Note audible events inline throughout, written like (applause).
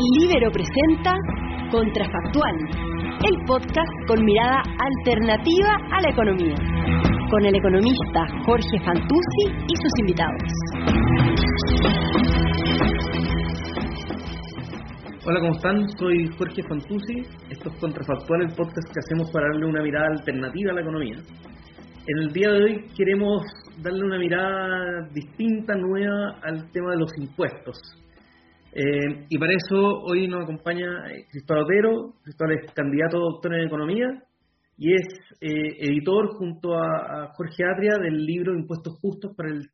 El Libero presenta Contrafactual, el podcast con mirada alternativa a la economía, con el economista Jorge Fantuzzi y sus invitados. Hola, ¿cómo están? Soy Jorge Fantuzzi. Esto es Contrafactual, el podcast que hacemos para darle una mirada alternativa a la economía. En el día de hoy queremos darle una mirada distinta, nueva al tema de los impuestos. Eh, y para eso hoy nos acompaña eh, Cristóbal Otero. Cristóbal es candidato a doctor en Economía y es eh, editor junto a, Jorge Atria del libro Impuestos Justos para el,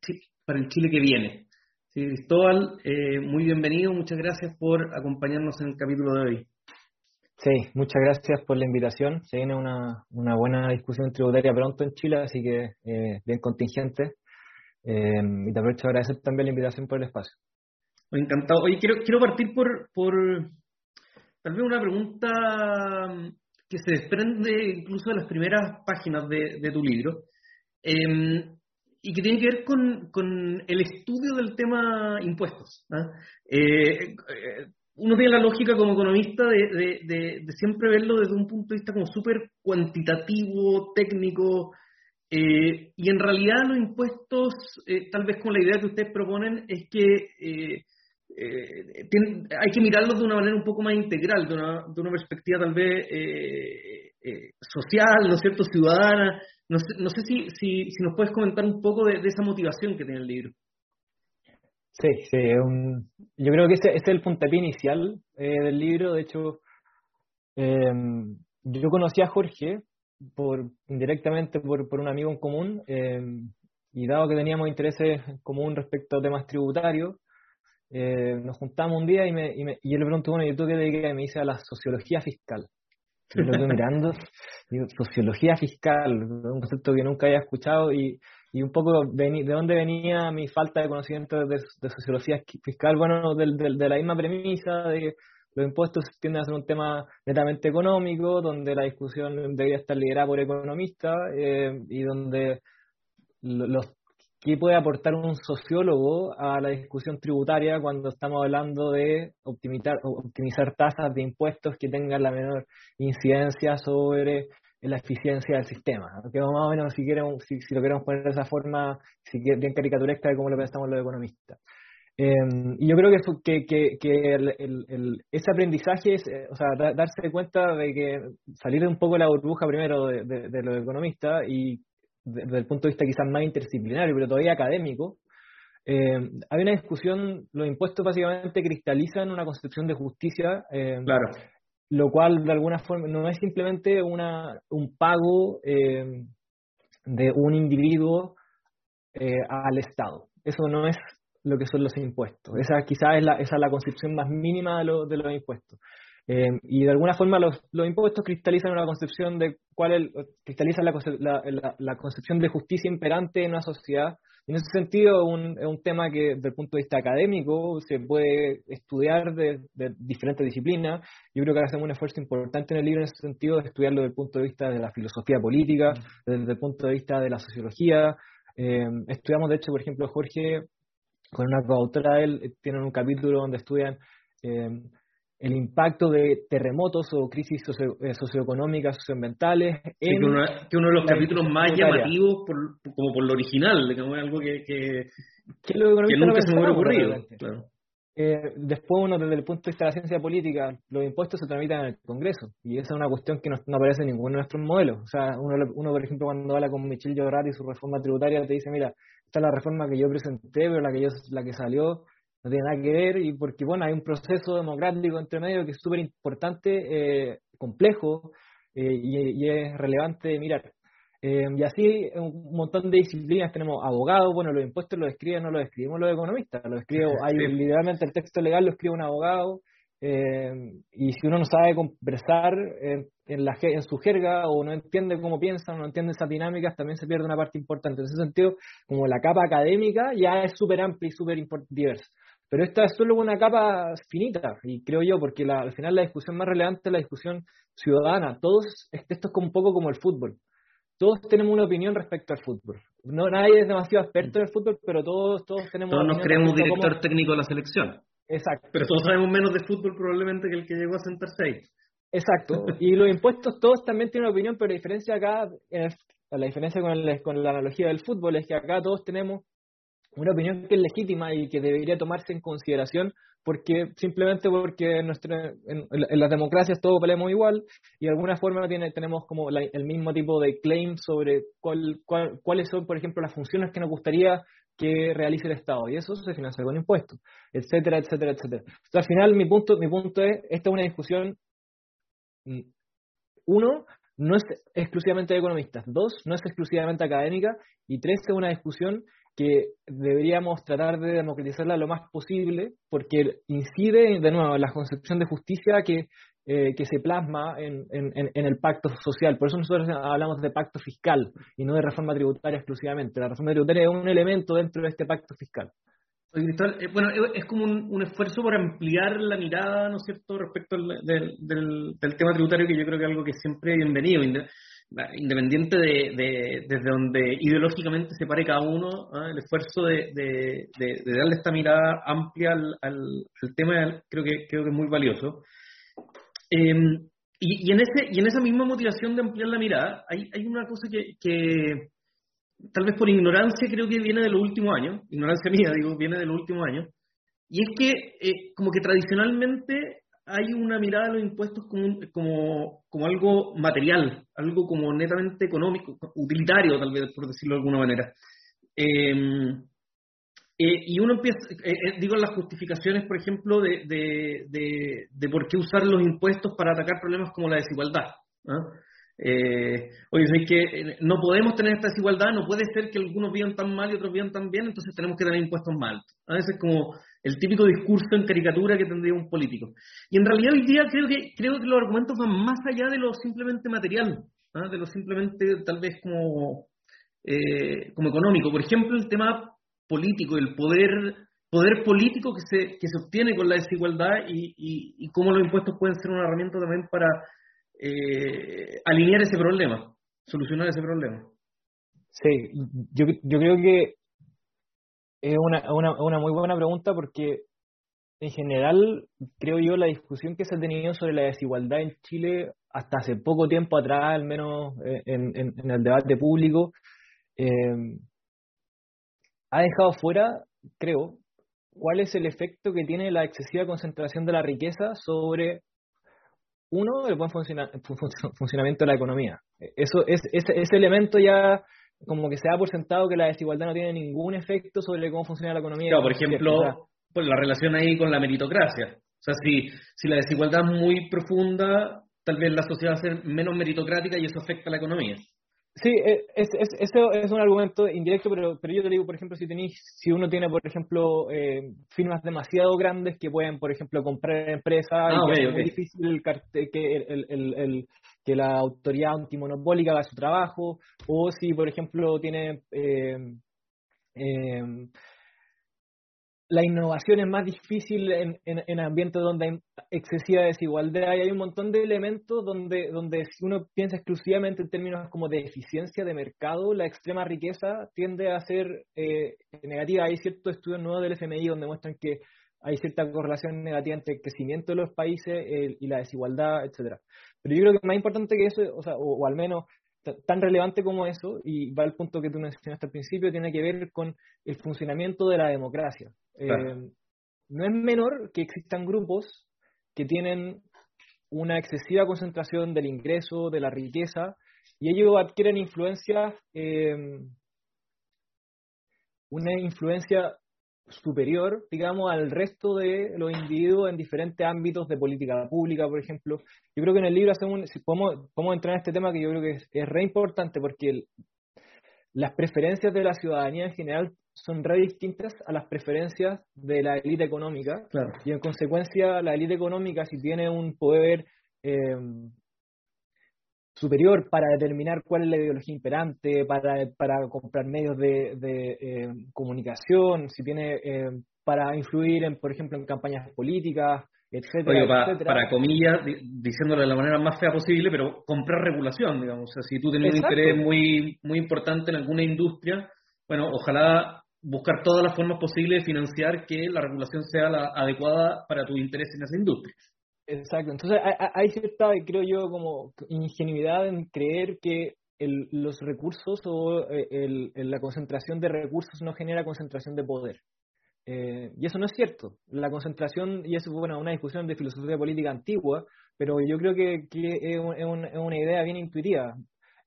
para el Chile que viene. Sí, Cristóbal, muy bienvenido, muchas gracias por acompañarnos en el capítulo de hoy. Sí, muchas gracias por la invitación. Se viene una, una buena discusión tributaria pronto en Chile, así que bien contingente. y te aprovecho a agradecer también la invitación por el espacio. Encantado. Oye, quiero, quiero partir por, por tal vez una pregunta que se desprende incluso de las primeras páginas de, tu libro em, y que tiene que ver con, con, el estudio del tema impuestos. ¿ah? Eh, eh, uno tiene la lógica como economista de, de, de, siempre verlo desde un punto de vista como súper cuantitativo, técnico, eh, y en realidad los impuestos, tal vez con la idea que ustedes proponen, es que eh, hay que mirarlos de una manera un poco más integral, de una, de una perspectiva tal vez eh, eh, social, ¿no es cierto?, ciudadana. No sé, no sé si, si, si, nos puedes comentar un poco de, esa motivación que tiene el libro. Sí, yo creo que ese, ese, es el puntapié inicial del libro. De hecho, em, yo conocí a Jorge por indirectamente por, por un amigo en común em, y dado que teníamos intereses en común respecto a temas tributarios, eh, nos juntamos un día y, me, y, me, y yo le pregunto, bueno, ¿y tú qué te me dice a la sociología fiscal. Yo lo estoy (laughs) mirando, digo, sociología fiscal, un concepto que nunca había escuchado y, y un poco de dónde venía mi falta de conocimiento de, sociología fiscal, bueno, de, de, la misma premisa de que los impuestos tienden a ser un tema netamente económico, donde la discusión debería estar liderada por economistas eh, y donde los ¿Qué puede aportar un sociólogo a la discusión tributaria cuando estamos hablando de optimizar, tasas de impuestos que tengan la menor incidencia sobre la eficiencia del sistema? Que más o menos, si, queremos, si, lo queremos poner de esa forma, si bien caricaturesca de cómo lo pensamos los economistas. Em, y yo creo que, ese aprendizaje es, eh, o sea, darse cuenta de que salir un poco de la burbuja primero de, de, de los economistas y desde el punto de vista quizás más interdisciplinario, pero todavía académico, eh, hay una discusión, los impuestos básicamente cristalizan una concepción de justicia, eh, claro. lo cual de alguna forma no es simplemente una, un pago eh, de un individuo al Estado. Eso no es lo que son los impuestos. Esa quizás es la, esa es la concepción más mínima de, de los impuestos. Eh, y de alguna forma los, los, impuestos cristalizan una concepción de cuál es, cristalizan la, la, la, concepción de justicia imperante en una sociedad. En ese sentido, un, es un tema que desde el punto de vista académico se puede estudiar de, de, diferentes disciplinas. Yo creo que hacemos un esfuerzo importante en el libro en ese sentido, de estudiarlo desde el punto de vista de la filosofía política, desde el punto de vista de la sociología. Eh, estudiamos, de hecho, por ejemplo, Jorge, con una coautora de él, tienen un capítulo donde estudian eh, el impacto de terremotos o crisis eh, socioeconómicas, socioambientales. que, uno, que, uno, de los capítulos más llamativos, por, como por lo original, digamos, algo que, que, que, nunca se me hubiera ocurrido. Eh, después uno, desde el punto de vista de la ciencia política, los impuestos se tramitan en el Congreso, y esa es una cuestión que no, aparece en ninguno de nuestros modelos. O sea, uno, uno por ejemplo, cuando habla con Michel Llorar y su reforma tributaria, te dice, mira, esta es la reforma que yo presenté, pero la que, yo, la que salió no tiene nada que ver y porque bueno hay un proceso democrático entre medio que es súper importante, eh, complejo eh, y, es relevante mirar. Eh, y así un montón de disciplinas tenemos abogados, bueno los impuestos los escriben, no los escribimos los economistas, lo escribe, (laughs) hay literalmente el texto legal lo escribe un abogado y si uno no sabe conversar en, la, en su jerga o no entiende cómo piensan, no entiende esas dinámicas, también se pierde una parte importante. En ese sentido, como la capa académica ya es súper amplia y súper diversa. Pero esta es solo una capa finita, y creo yo, porque al final la discusión más relevante es la discusión ciudadana. Todos, esto es un poco como el fútbol. Todos tenemos una opinión respecto al fútbol. No, nadie es demasiado experto en el fútbol, pero todos, todos tenemos. Todos nos creemos director técnico de la selección. Exacto. Pero todos sabemos menos de fútbol probablemente que el que llegó a sentarse ahí. Exacto. (laughs) Y los impuestos todos también tienen una opinión, pero la diferencia acá, la diferencia con, con la analogía del fútbol es que acá todos tenemos una opinión que es legítima y que debería tomarse en consideración porque simplemente porque en, las democracias todos valemos igual y de alguna forma tiene, tenemos como el mismo tipo de claim sobre cuál, cuáles son, por ejemplo, las funciones que nos gustaría que realice el Estado y eso se financia con impuestos, etcétera, etcétera, etcétera. Entonces, al final mi punto, mi punto es, esta es una discusión, mm, uno, no es exclusivamente de economistas, dos, no es exclusivamente académica y tres, es una discusión que deberíamos tratar de democratizarla lo más posible, porque incide de nuevo en la concepción de justicia que, eh, que se plasma en, en, el pacto social. Por eso nosotros hablamos de pacto fiscal y no de reforma tributaria exclusivamente. La reforma tributaria es un elemento dentro de este pacto fiscal. Eh, bueno, es como un, un, esfuerzo por ampliar la mirada, ¿no es cierto?, respecto al, del, del, del, tema tributario, que yo creo que es algo que siempre bienvenido independiente de, desde donde ideológicamente se pare cada uno, ¿ah? el esfuerzo de, darle esta mirada amplia al, tema creo que, creo que es muy valioso. Em, y, en ese, y en esa misma motivación de ampliar la mirada, hay, hay una cosa que, que, tal vez por ignorancia creo que viene de los últimos años, ignorancia mía digo, viene de los últimos años, y es que eh, como que tradicionalmente hay una mirada a los impuestos como, como, como algo material, algo como netamente económico, utilitario tal vez, por decirlo de alguna manera. Em, eh, y uno empieza, eh, eh, digo, las justificaciones, por ejemplo, de, de, de, por qué usar los impuestos para atacar problemas como la desigualdad. oye, es que no podemos tener esta desigualdad, no puede ser que algunos vivan tan mal y otros vivan tan bien, entonces tenemos que tener impuestos altos. A veces como el típico discurso en caricatura que tendría un político. Y en realidad hoy día creo que, creo que los argumentos van más allá de lo simplemente material, ¿ah? de lo simplemente tal vez como, eh, como económico. Por ejemplo, el tema político, el poder, poder político que se, que se obtiene con la desigualdad y, y, cómo los impuestos pueden ser una herramienta también para eh, alinear ese problema, solucionar ese problema. Sí, yo, yo creo que es una, una, una muy buena pregunta porque en general creo yo la discusión que se ha tenido sobre la desigualdad en Chile hasta hace poco tiempo atrás, al menos eh, en, el debate público, eh, ha dejado fuera, creo, cuál es el efecto que tiene la excesiva concentración de la riqueza sobre, uno, el buen (laughs) funcionamiento de la economía. Eso es, ese, ese elemento ya como que se da por sentado que la desigualdad no tiene ningún efecto sobre cómo funciona la economía. Claro, por ejemplo, pues la relación ahí con la meritocracia. O sea, si, si la desigualdad es muy profunda, tal vez la sociedad va a ser menos meritocrática y eso afecta a la economía. Sí, e, es, es, eso es un argumento indirecto, pero, pero yo te digo, por ejemplo, si tenéis, si uno tiene, por ejemplo, eh, firmas demasiado grandes que pueden, por ejemplo, comprar empresas, ah, y es muy difícil el, que el, el, el, que la autoridad antimonopólica haga su trabajo, o si, por ejemplo, tiene eh, eh, la innovación es más difícil en, en, ambientes donde hay excesiva desigualdad y hay un montón de elementos donde, donde si uno piensa exclusivamente en términos como de eficiencia de mercado, la extrema riqueza tiende a ser eh, negativa. Hay ciertos estudios nuevos del FMI donde muestran que hay cierta correlación negativa entre el crecimiento de los países y la desigualdad, etcétera. Pero yo creo que más importante que eso, o, sea, o, al menos tan relevante como eso, y va al punto que tú mencionaste al principio, tiene que ver con el funcionamiento de la democracia. Eh, no es menor que existan grupos que tienen una excesiva concentración del ingreso, de la riqueza, y ellos adquieren influencia, eh, una influencia superior, digamos, al resto de los individuos en diferentes ámbitos de política pública, por ejemplo. Yo creo que en el libro hacemos, si podemos, podemos entrar en este tema que yo creo que es, re importante porque las preferencias de la ciudadanía en general son re distintas a las preferencias de la élite económica y en consecuencia la élite económica si tiene un poder eh, superior para determinar cuál es la ideología imperante, para, para comprar medios de, de eh, comunicación, si tiene eh, para influir, en, por ejemplo, en campañas políticas, etcétera, para, comillas, diciéndolo de la manera más fea posible, pero comprar regulación, digamos. O sea, si tú tienes un interés muy, muy importante en alguna industria, bueno, ojalá buscar todas las formas posibles de financiar que la regulación sea la adecuada para tus intereses en esa industria. Exacto, entonces hay cierta, creo yo, como ingenuidad en creer que los recursos o eh, la concentración de recursos no genera concentración de poder. Eh, y eso no es cierto. La concentración, y eso fue bueno, una discusión de filosofía política antigua, pero yo creo que, es, una idea bien intuitiva.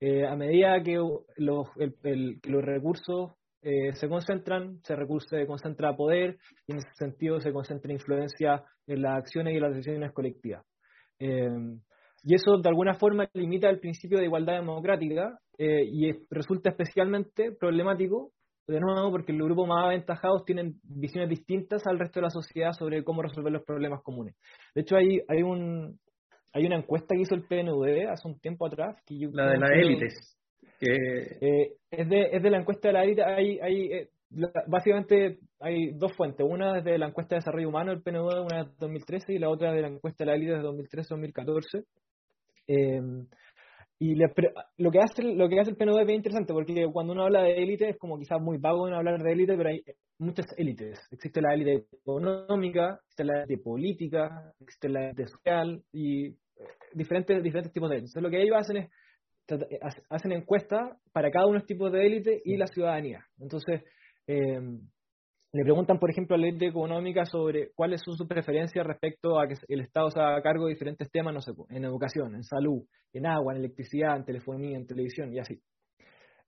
Eh, a medida que los recursos se concentran, se, se concentra poder y en ese sentido se concentra influencia en las acciones y las decisiones colectivas. Y eso de alguna forma limita el principio de igualdad democrática eh, y resulta especialmente problemático, de nuevo, porque los grupos más aventajados tienen visiones distintas al resto de la sociedad sobre cómo resolver los problemas comunes. De hecho, hay, hay, un, hay una encuesta que hizo el PNUD hace un tiempo atrás. Que la de las élites. Eh, es, de, es de la encuesta de la élite. Hay, hay, eh, básicamente hay dos fuentes. Una es de la encuesta de desarrollo humano del PNUD, una de 2013, y la otra de la encuesta de la élite de 2013-2014. Eh, y lo que hace lo que hace el PNUD es bien interesante porque cuando uno habla de élite es como quizás muy vago en hablar de élite, pero hay muchas élites. Existe la élite económica, existe la élite política, existe la élite social y eh, diferentes diferentes tipos de élites. Entonces lo que ellos hacen es hacen encuestas para cada uno de los tipos de élite y la ciudadanía. Entonces, eh, le preguntan, por ejemplo, a la ley económica sobre cuáles son sus preferencias respecto a que el Estado se haga cargo de diferentes temas, no sé, en educación, en salud, en agua, en electricidad, en telefonía, en televisión y así.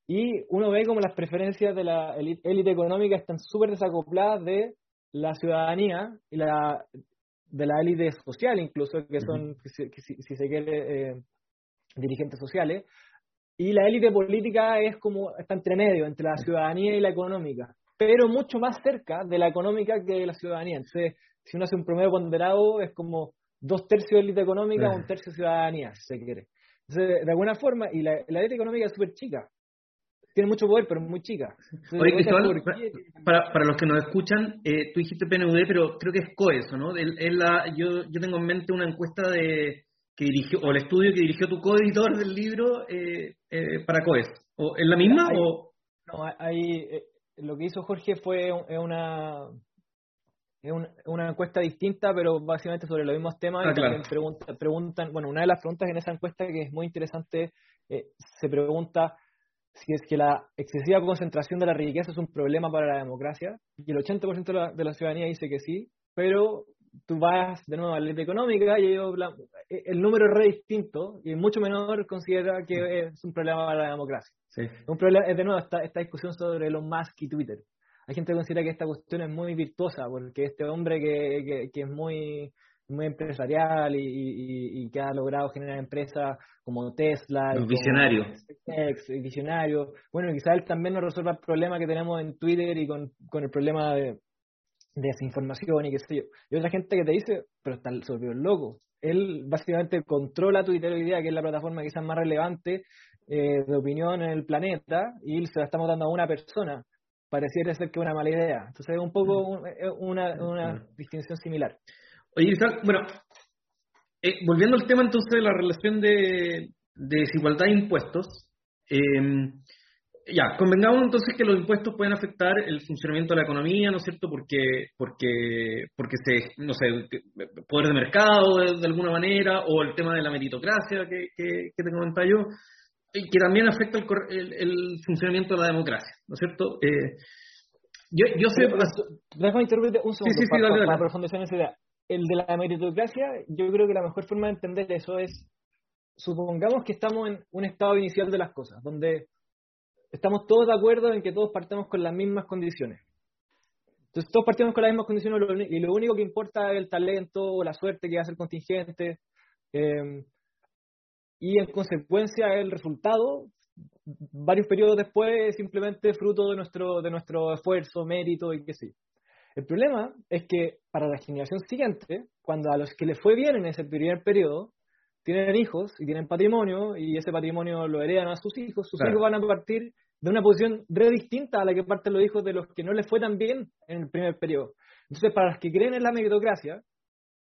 Y uno ve como las preferencias de la élite económica están súper desacopladas de la ciudadanía y la de la élite social incluso, que son, si, se quiere, eh, dirigentes sociales. Y la élite política es como, está entre medio, entre la ciudadanía y la económica pero mucho más cerca de la económica que de la ciudadanía. Entonces, si uno hace un promedio ponderado, es como dos tercios de élite económica, un tercio de ciudadanía, si se quiere. Entonces, de alguna forma, y la, élite económica es súper chica. Tiene mucho poder, pero es muy chica. Oye, Cristóbal, para, para los que nos escuchan, eh, tú dijiste PNUD, pero creo que es COESO, ¿no? Es la, yo, yo tengo en mente una encuesta de que dirigió, o el estudio que dirigió tu coeditor del libro eh, eh, para COES. ¿O, ¿Es la misma? o... No, hay, lo que hizo Jorge fue una, una encuesta distinta, pero básicamente sobre los mismos temas. Ah, y preguntan, bueno, una de las preguntas en esa encuesta que es muy interesante, eh, se pregunta si es que la excesiva concentración de la riqueza es un problema para la democracia, y el 80% de la, de la ciudadanía dice que sí, pero tú vas de nuevo a la ley económica y eh, el número es re distinto y mucho menor considera que es un problema para la democracia. Un problema, es de nuevo esta, esta discusión sobre Elon Musk y Twitter. Hay gente que considera que esta cuestión es muy virtuosa porque este hombre que, que, es muy muy empresarial y, que ha logrado generar empresas como Tesla. Un visionario. Visionario. Bueno, quizás él también nos resuelva el problema que tenemos en Twitter y con, con el problema de, desinformación y qué sé yo. Y otra gente que te dice, pero está se volvió loco. Él básicamente controla Twitter hoy día, que es la plataforma quizás más relevante eh, de opinión en el planeta, y se la estamos dando a una persona. Pareciera ser que es una mala idea. Entonces es un poco mm. una, una mm. distinción similar. Oye, bueno, eh, volviendo al tema entonces de la relación de, de desigualdad e impuestos, eh, ya, convengamos entonces que los impuestos pueden afectar el funcionamiento de la economía, ¿no es cierto? Porque, porque, porque se, no sé, poder de mercado de, alguna manera, o el tema de la meritocracia que, que, te comentaba yo, y que también afecta el, el, funcionamiento de la democracia, ¿no es cierto? Eh, yo, yo sé... Déjame interrumpirte un segundo para, profundizar en esa idea. El de la meritocracia, yo creo que la mejor forma de entender eso es, supongamos que estamos en un estado inicial de las cosas, donde estamos todos de acuerdo en que todos partamos con las mismas condiciones. Entonces todos partimos con las mismas condiciones y lo único que importa es el talento o la suerte que hace el contingente. Eh, y en consecuencia el resultado, varios periodos después, es simplemente fruto de nuestro, de nuestro esfuerzo, mérito y qué sé. El problema es que para la generación siguiente, cuando a los que les fue bien en ese primer periodo, tienen hijos y tienen patrimonio y ese patrimonio lo heredan a sus hijos, sus hijos van a partir de una posición re distinta a la que parten los hijos de los que no les fue tan bien en el primer periodo. Entonces, para los que creen en la meritocracia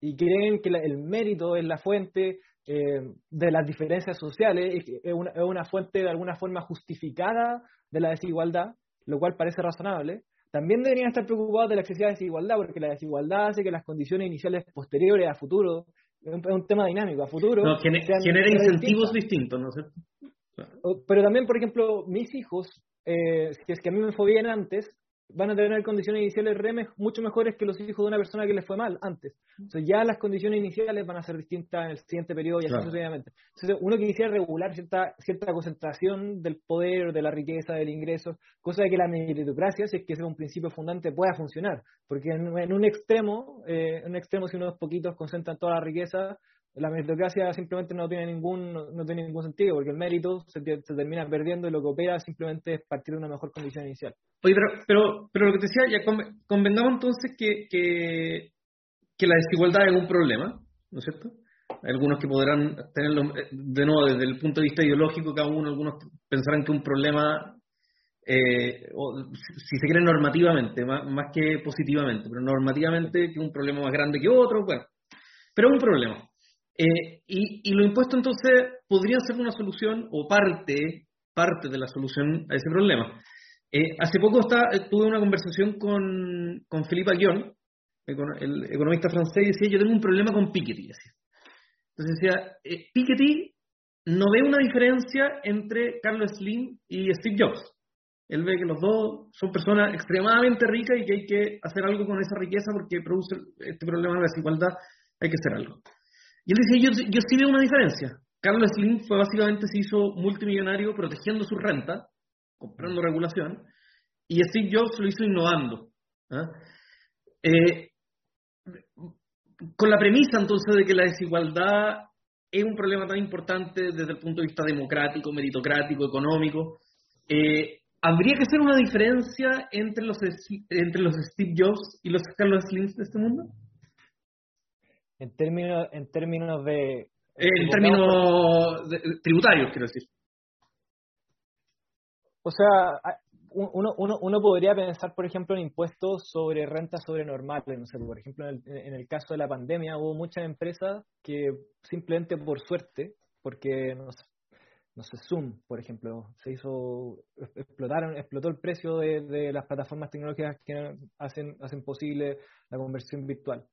y creen que el mérito es la fuente eh, de las diferencias sociales, es una, fuente de alguna forma justificada de la desigualdad, lo cual parece razonable, también deberían estar preocupados de la excesiva desigualdad, porque la desigualdad hace que las condiciones iniciales posteriores a futuro, es un, tema dinámico, a futuro... No, genera incentivos distintos, ¿no es cierto? Pero también, por ejemplo, mis hijos, eh, si es que a mí me fue bien antes, van a tener condiciones iniciales REMES mucho mejores que los hijos de una persona que les fue mal antes. Entonces ya las condiciones iniciales van a ser distintas en el siguiente periodo y así sucesivamente. Entonces uno quisiera regular cierta, cierta concentración del poder, de la riqueza, del ingreso, cosa de que la meritocracia, si es que es un principio fundante, pueda funcionar. Porque en, un extremo, eh, en un extremo si unos poquitos concentran toda la riqueza, la meritocracia simplemente no tiene ningún no, tiene ningún sentido porque el mérito se, termina perdiendo y lo que opera simplemente es partir de una mejor condición inicial. Oye, pero, pero, pero lo que te decía, ya convengamos entonces que, que, la desigualdad es un problema, ¿no es cierto? Algunos que podrán tenerlo, eh, de nuevo, desde el punto de vista ideológico, cada uno, algunos pensarán que un problema, eh, o, si se quiere normativamente, más, más que positivamente, pero normativamente que un problema más grande que otro, bueno, pero es un problema. Eh, y, y los impuestos entonces podrían ser una solución o parte, parte de la solución a ese problema. Eh, hace poco está, eh, tuve una conversación con, con Philippe Aguillon, el economista francés, y decía, yo tengo un problema con Piketty. Entonces decía, Piketty no ve una diferencia entre Carlos Slim y Steve Jobs. Él ve que los dos son personas extremadamente ricas y que hay que hacer algo con esa riqueza porque produce este problema de desigualdad, hay que hacer algo. Y él dice, yo, yo sí veo una diferencia. Carlos Slim fue básicamente, se hizo multimillonario protegiendo su renta, comprando regulación, y Steve Jobs lo hizo innovando. ¿ah? Eh, con la premisa entonces de que la desigualdad es un problema tan importante desde el punto de vista democrático, meritocrático, económico, eh, ¿habría que hacer una diferencia entre los, entre los Steve Jobs y los Carlos Slim de este mundo? En términos, en términos de... En términos tributarios, quiero decir. O sea, uno, uno, uno podría pensar, por ejemplo, en impuestos sobre rentas sobre normales. No sé, por ejemplo, en el, en el caso de la pandemia hubo muchas empresas que simplemente por suerte, porque no sé, no sé, Zoom, por ejemplo, se hizo, explotaron, explotó el precio de, de las plataformas tecnológicas que hacen, hacen posible la conversión virtual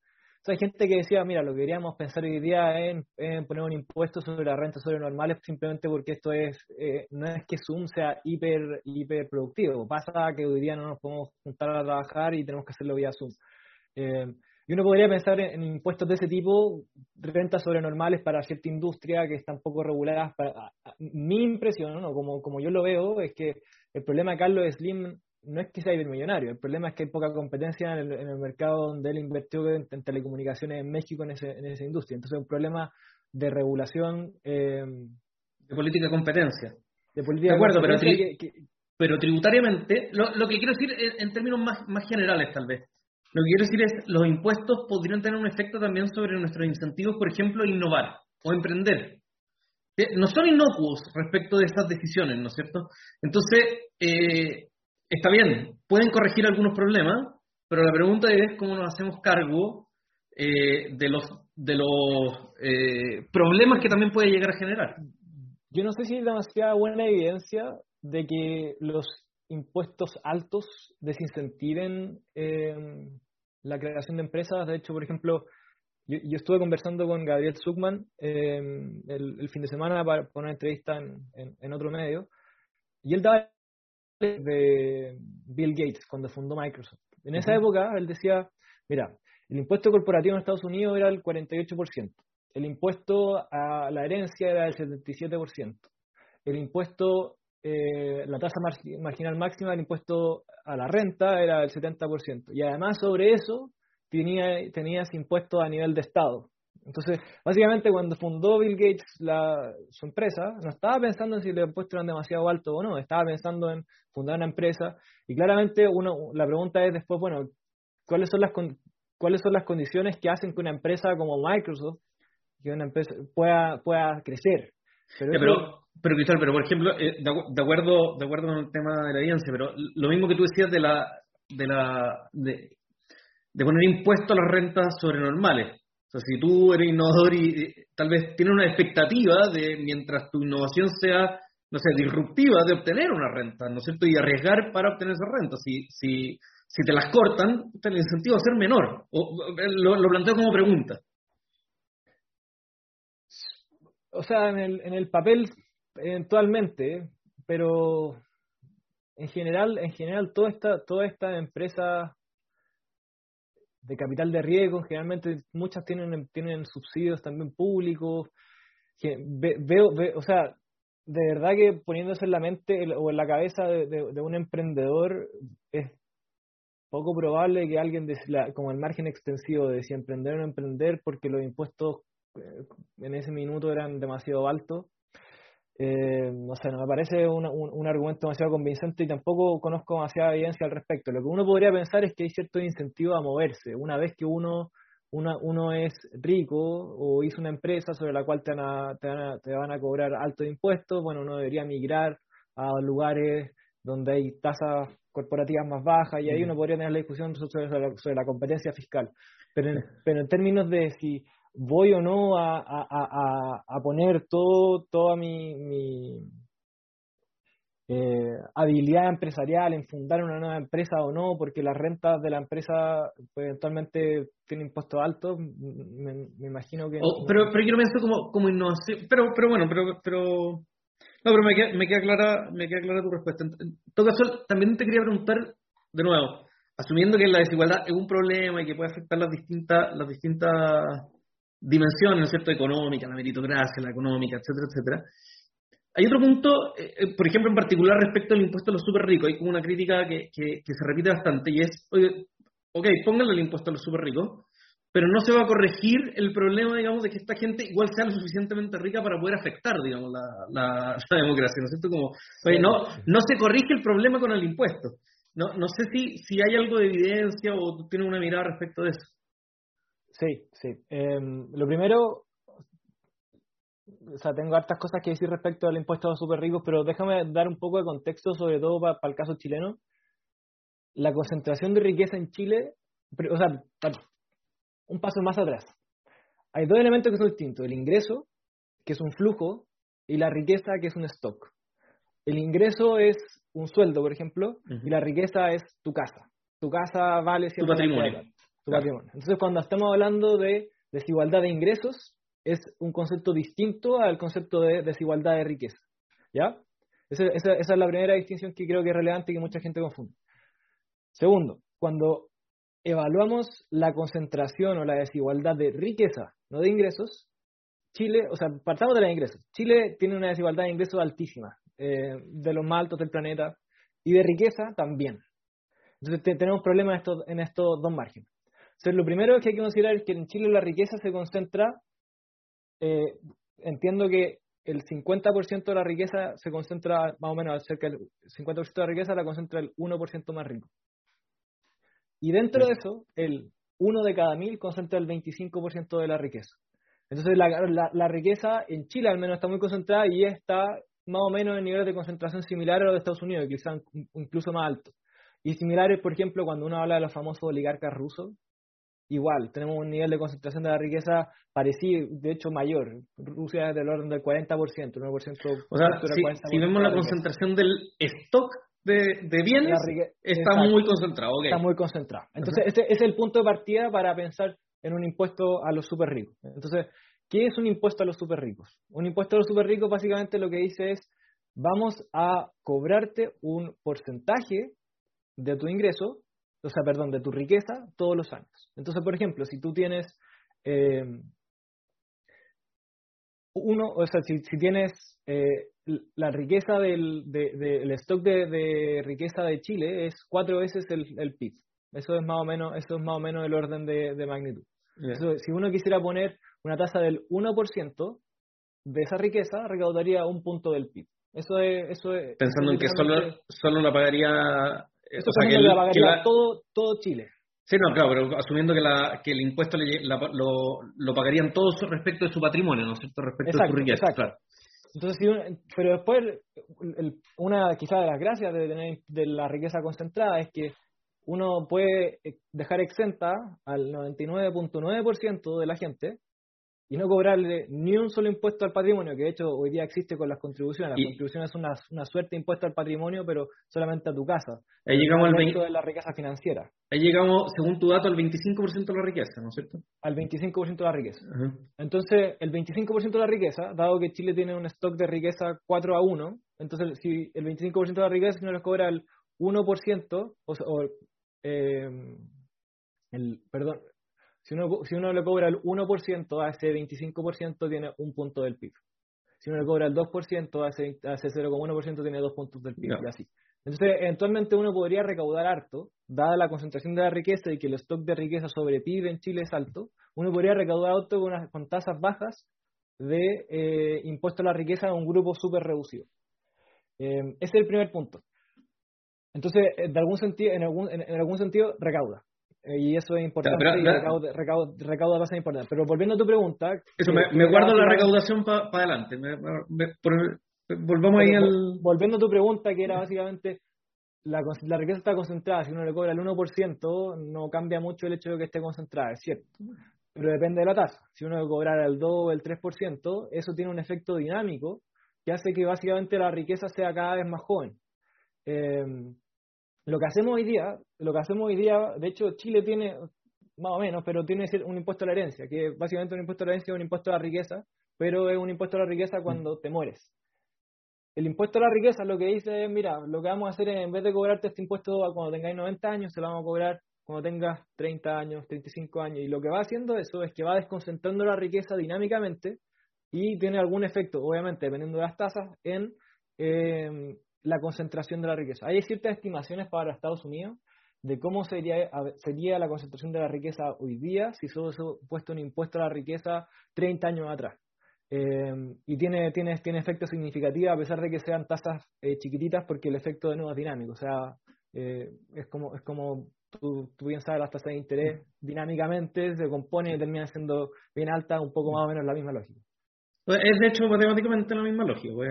hay gente que decía, mira, lo que queríamos pensar hoy día en, poner un impuesto sobre la renta sobre normales simplemente porque esto es, eh, no es que Zoom sea hiper, hiper productivo. Pasa que hoy día no nos podemos juntar a trabajar y tenemos que hacerlo vía Zoom. Eh, y uno podría pensar en, impuestos de ese tipo, rentas sobre normales para cierta industria que están poco reguladas. Mi impresión, ¿no? como, como yo lo veo, es que el problema de Carlos Slim no es que sea millonario, el problema es que hay poca competencia en el, mercado donde él invirtió en, telecomunicaciones en México en, ese, en esa industria. Entonces es un problema de regulación. Eh, de política de competencia. De, política de acuerdo, pero, pero tributariamente, lo, lo, que quiero decir en, términos más, más generales tal vez, lo que quiero decir es los impuestos podrían tener un efecto también sobre nuestros incentivos, por ejemplo, innovar o emprender. No son inocuos respecto de estas decisiones, ¿no es cierto? Entonces, eh, está bien, pueden corregir algunos problemas, pero la pregunta es cómo nos hacemos cargo eh, de los, de los eh, problemas que también puede llegar a generar. Yo no sé si hay demasiada buena evidencia de que los impuestos altos desincentiven em, la creación de empresas. De hecho, por ejemplo, yo, estuve conversando con Gabriel Zuckman em, el, fin de semana para, una entrevista en, en otro medio, y él daba de Bill Gates cuando fundó Microsoft. En esa época él decía, mira, el impuesto corporativo en Estados Unidos era el 48%, el impuesto a la herencia era el 77%, el impuesto, eh, la tasa marginal máxima del impuesto a la renta era el 70%, y además sobre eso tenía, tenías impuestos a nivel de Estado, entonces, básicamente cuando fundó Bill Gates la, su empresa, no estaba pensando en si los impuestos eran demasiado altos o no, estaba pensando en fundar una empresa y claramente uno, la pregunta es después, bueno, ¿cuáles son las, cuáles son las condiciones que hacen que una empresa como Microsoft que una empresa pueda, pueda crecer? Pero, pero, Cristal, pero por ejemplo, eh, de, acuerdo, de acuerdo con el tema de la audiencia, pero lo mismo que tú decías de la de la de, de poner impuestos a las rentas sobrenormales. O sea, si tú eres innovador y, tal vez tienes una expectativa de mientras tu innovación sea, no sé, disruptiva, de obtener una renta, ¿no es cierto? Y arriesgar para obtener esa renta. Si, si, si te las cortan, el incentivo va a ser menor. O, lo, lo planteo como pregunta. O sea, en el, en el papel eventualmente, pero en general, en general toda esta, toda esta empresa de capital de riesgo, generalmente muchas tienen, tienen subsidios también públicos. Veo, o sea, de verdad que poniéndose en la mente o en la cabeza de, un emprendedor es poco probable que alguien como el margen extensivo de si emprender o no emprender porque los impuestos eh, en ese minuto eran demasiado altos eh, no sé, no me parece un, un, argumento demasiado convincente y tampoco conozco demasiada evidencia al respecto. Lo que uno podría pensar es que hay cierto incentivo a moverse. Una vez que uno, uno es rico o hizo una empresa sobre la cual te van, a, te, van a, te van a cobrar altos impuestos, bueno, uno debería migrar a lugares donde hay tasas corporativas más bajas y ahí uno podría tener la discusión sobre, sobre, la, competencia fiscal. Pero en, pero en términos de si voy o no a, a, a, poner todo, toda mi, mi eh, habilidad empresarial en fundar una nueva empresa o no, porque las rentas de la empresa pues, eventualmente tienen impuestos altos, me, imagino que... Oh, pero, pero yo lo pienso como, como innovación, pero, pero bueno, pero... pero... No, pero me queda, me queda clara me queda clara tu respuesta. En todo caso, también te quería preguntar de nuevo, asumiendo que la desigualdad es un problema y que puede afectar las distintas las distintas dimensión, ¿no es cierto?, económica, la meritocracia, la económica, etcétera, etcétera. Hay otro punto, eh, eh, por ejemplo, en particular respecto al impuesto a los super ricos, hay como una crítica que, que, se repite bastante y es, oye, ok, pónganle el impuesto a los super ricos, pero no se va a corregir el problema, digamos, de que esta gente igual sea lo suficientemente rica para poder afectar, digamos, la, (laughs) la, democracia, ¿no es cierto? Como, oye, no, no se corrige el problema con el impuesto. No, no sé si, si hay algo de evidencia o tú tienes una mirada respecto de eso. Sí, sí. Em, lo primero, o sea, tengo hartas cosas que decir respecto al impuesto a los super ricos, pero déjame dar un poco de contexto, sobre todo para, el caso chileno. La concentración de riqueza en Chile, o sea, un paso más atrás. Hay dos elementos que son distintos, el ingreso, que es un flujo, y la riqueza, que es un stock. El ingreso es un sueldo, por ejemplo, y la riqueza es tu casa. Tu casa vale cierto. Tu patrimonio. Entonces, cuando estamos hablando de desigualdad de ingresos, es un concepto distinto al concepto de desigualdad de riqueza. ¿Ya? Esa, es la primera distinción que creo que es relevante y que mucha gente confunde. Segundo, cuando evaluamos la concentración o la desigualdad de riqueza, no de ingresos, Chile, o sea, partamos de los ingresos. Chile tiene una desigualdad de ingresos altísima, eh, de los más altos del planeta, y de riqueza también. Entonces tenemos problemas estos, en estos dos márgenes. Entonces, lo primero que hay que considerar es que en Chile la riqueza se concentra, eh, entiendo que el 50% de la riqueza se concentra más o menos cerca del 50% de la riqueza la concentra el 1% más rico. Y dentro de eso, el 1 de cada mil concentra el 25% de la riqueza. Entonces, la, la, riqueza en Chile al menos está muy concentrada y está más o menos en niveles de concentración similares a los de Estados Unidos, quizás incluso más altos. Y similares, por ejemplo, cuando uno habla de los famosos oligarcas rusos, igual, tenemos un nivel de concentración de la riqueza parecido, de hecho mayor. Rusia es del orden del 40%, 9%. O sea, si, vemos la, concentración del stock de, de bienes, está muy concentrado. Está muy concentrado. Entonces, ese, es el punto de partida para pensar en un impuesto a los super ricos. Entonces, ¿qué es un impuesto a los super ricos? Un impuesto a los super ricos básicamente lo que dice es, vamos a cobrarte un porcentaje de tu ingreso o sea, perdón, de tu riqueza todos los años. Entonces, por ejemplo, si tú tienes eh, uno, o sea, si, tienes eh, la riqueza del, stock de, riqueza de Chile es cuatro veces el, PIB. Eso es más o menos, eso es más o menos el orden de, magnitud. si uno quisiera poner una tasa del 1% de esa riqueza, recaudaría un punto del PIB. Eso es, eso es Pensando en que solo, solo la pagaría esto o que, pagaría todo, todo Chile. Sí, no, claro, pero asumiendo que, la, que el impuesto lo, lo, pagarían todos respecto de su patrimonio, ¿no es cierto? Respecto de su riqueza, claro. Entonces, pero después, una quizá de las gracias de tener de la riqueza concentrada es que uno puede dejar exenta al 99.9% de la gente y no cobrarle ni un solo impuesto al patrimonio, que de hecho hoy día existe con las contribuciones. Las contribuciones son una, una, suerte de impuesto al patrimonio, pero solamente a tu casa. Ahí llegamos al 20... de la riqueza financiera. Ahí llegamos, según tu dato, al 25% de la riqueza, ¿no es cierto? Al 25% de la riqueza. Entonces, el 25% de la riqueza, dado que Chile tiene un stock de riqueza 4 a 1, entonces si el 25% de la riqueza no les cobra el 1%, o, o eh, el, perdón, si uno, si uno le cobra el 1% a ese 25% tiene un punto del PIB. Si uno le cobra el 2% a ese, ese 0,1% tiene dos puntos del PIB y así. Entonces, eventualmente uno podría recaudar harto, dada la concentración de la riqueza y que el stock de riqueza sobre PIB en Chile es alto, uno podría recaudar alto con, con tasas bajas de eh, impuesto a la riqueza a un grupo súper reducido. Eh, ese es el primer punto. Entonces, eh, de algún sentido, en, algún, en, algún sentido, recauda. Eh, y eso es importante, y recauda, recauda, recauda bastante importante. Pero volviendo a tu pregunta... Eso, me, me guardo la recaudación para adelante. volvamos ahí al... Volviendo a tu pregunta, que era básicamente, la, la riqueza está concentrada, si uno le cobra el 1%, no cambia mucho el hecho de que esté concentrada, es cierto. Pero depende de la tasa. Si uno le cobrara el 2 o el 3%, eso tiene un efecto dinámico que hace que básicamente la riqueza sea cada vez más joven. Eh, lo que hacemos hoy día, lo que hacemos hoy día, de hecho Chile tiene, más o menos, pero tiene un impuesto a la herencia, que básicamente un impuesto a la herencia es un impuesto a la riqueza, pero es un impuesto a la riqueza cuando te mueres. El impuesto a la riqueza lo que dice es, mira, lo que vamos a hacer es, en vez de cobrarte este impuesto cuando tengáis 90 años, se lo vamos a cobrar cuando tengas 30 años, 35 años. Y lo que va haciendo eso es que va desconcentrando la riqueza dinámicamente y tiene algún efecto, obviamente, dependiendo de las tasas, en eh, la concentración de la riqueza. Hay ciertas estimaciones para Estados Unidos de cómo sería, sería la concentración de la riqueza hoy día si solo se puesto un impuesto a la riqueza 30 años atrás. Eh, y tiene, tiene, tiene efectos significativos a pesar de que sean tasas eh, chiquititas porque el efecto de nuevo es dinámico. O sea, eh, es como, es como tú, tú, bien sabes, las tasas de interés dinámicamente se compone y termina siendo bien alta, un poco más o menos la misma lógica. Pues, es de hecho matemáticamente la misma lógica. Pues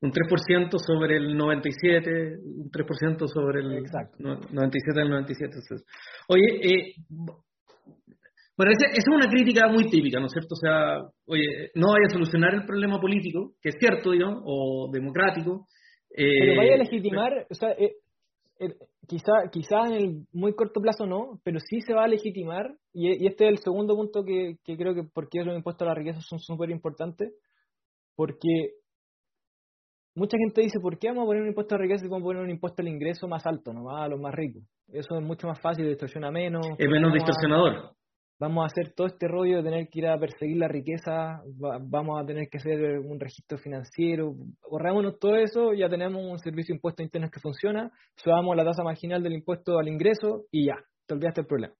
un 3% sobre el 97, un 3% sobre el Exacto. 97 del 97. Oye, eh, bueno, esa, es una crítica muy típica, ¿no es cierto? O sea, oye, no vaya a solucionar el problema político, que es cierto, digamos, o democrático. Eh, pero vaya a legitimar, o sea, eh, quizá, quizá en el muy corto plazo no, pero sí se va a legitimar, y, y este es el segundo punto que, que creo que porque los impuestos a la riqueza son súper importantes, porque mucha gente dice, ¿por qué vamos a poner un impuesto a riqueza y vamos a poner un impuesto al ingreso más alto, no a los más ricos? Eso es mucho más fácil, distorsiona menos. Es menos distorsionador. vamos a hacer todo este rollo de tener que ir a perseguir la riqueza, vamos a tener que hacer un registro financiero, borrámonos todo eso, ya tenemos un servicio de impuestos internos que funciona, subamos la tasa marginal del impuesto al ingreso y ya, te olvidaste el problema.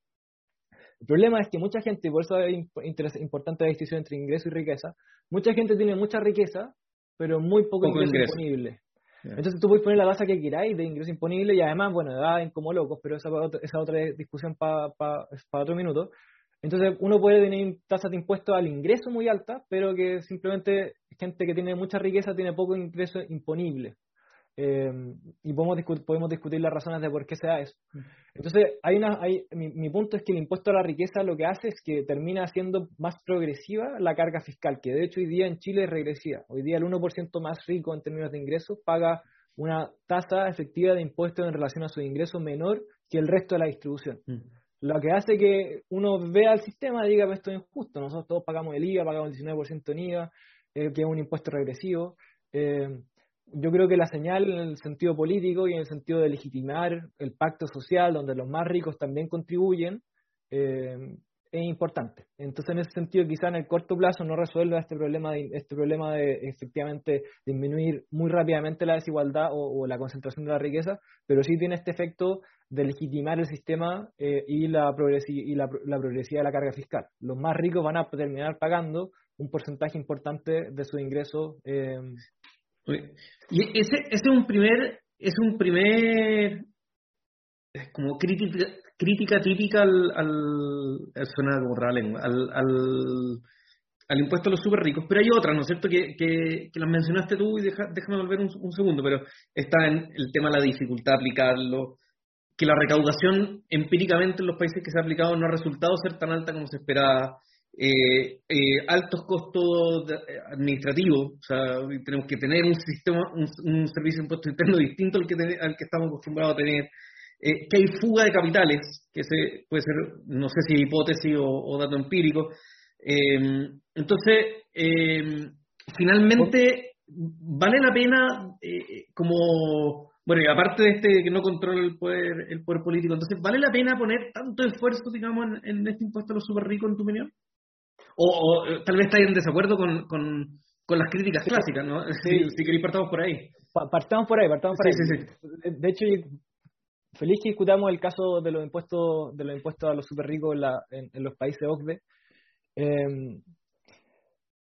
El problema es que mucha gente, y por eso es importante la distinción entre ingreso y riqueza, mucha gente tiene mucha riqueza, pero muy poco, ingreso, imponible. Entonces tú puedes poner la tasa que queráis de ingreso imponible y además, bueno, en como locos, pero esa es otra discusión para otro minuto. Entonces uno puede tener tasas de impuestos al ingreso muy altas, pero que simplemente gente que tiene mucha riqueza tiene poco ingreso imponible. Eh, y podemos, podemos discutir las razones de por qué se da eso. Mm. Entonces, hay una, hay, mi, mi, punto es que el impuesto a la riqueza lo que hace es que termina siendo más progresiva la carga fiscal, que de hecho hoy día en Chile es regresiva. Hoy día el 1% más rico en términos de ingresos paga una tasa efectiva de impuestos en relación a su ingreso menor que el resto de la distribución. Mm. Lo que hace que uno vea el sistema y diga, esto es injusto, nosotros todos pagamos el IVA, pagamos el 19% en IVA, eh, que es un impuesto regresivo. Eh, yo creo que la señal en el sentido político y en el sentido de legitimar el pacto social, donde los más ricos también contribuyen, eh, es importante. Entonces, en ese sentido, quizá en el corto plazo no resuelva este problema de, este problema de efectivamente disminuir muy rápidamente la desigualdad o, la concentración de la riqueza, pero sí tiene este efecto de legitimar el sistema eh, y, la, y la, progresividad de la carga fiscal. Los más ricos van a terminar pagando un porcentaje importante de su ingreso eh, y ese, es un primer, es un primer como crítica, crítica típica al, al, suena como al, al, al, impuesto a los súper ricos, pero hay otra, ¿no es cierto?, que, que, que las mencionaste tú y déjame volver un, un, segundo, pero está en el tema de la dificultad de aplicarlo, que la recaudación empíricamente en los países que se ha aplicado no ha resultado ser tan alta como se esperaba, eh, eh, altos costos administrativos, o sea, tenemos que tener un sistema, un, servicio de impuesto interno distinto al que, al que estamos acostumbrados a tener, que hay fuga de capitales, que se, puede ser, no sé si hipótesis o, dato empírico. entonces, finalmente, vale la pena como bueno, y aparte de este que no controla el poder, el poder político, entonces, ¿vale la pena poner tanto esfuerzo, digamos, en, este impuesto a los super ricos, en tu opinión? O, tal vez estáis en desacuerdo con, con, las críticas clásicas, ¿no? Si, si queréis, partamos por ahí. partamos por ahí, partamos por ahí. De hecho, feliz que discutamos el caso de los impuestos de los impuestos a los super ricos en, en, los países OCDE. Eh,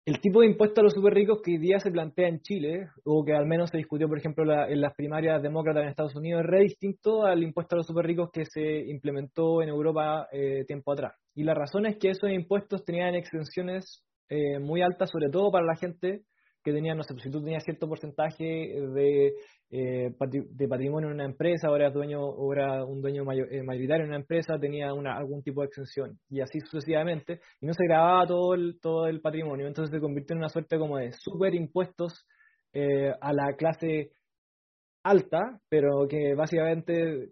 el tipo de impuesto a los super ricos que hoy día se plantea en Chile, o que al menos se discutió, por ejemplo, en las primarias demócratas en Estados Unidos, es re distinto al impuesto a los super ricos que se implementó en Europa eh, tiempo atrás. Y la razón es que esos impuestos tenían exenciones eh, muy altas, sobre todo para la gente que tenía, no sé, si tú tenías cierto porcentaje de, eh, de patrimonio en una empresa, ahora dueño, o era un dueño eh, mayoritario en una empresa, tenía una, algún tipo de exención, y así sucesivamente, y no se grababa todo el, todo el patrimonio, entonces se convirtió en una suerte como de super impuestos eh, a la clase alta, pero que básicamente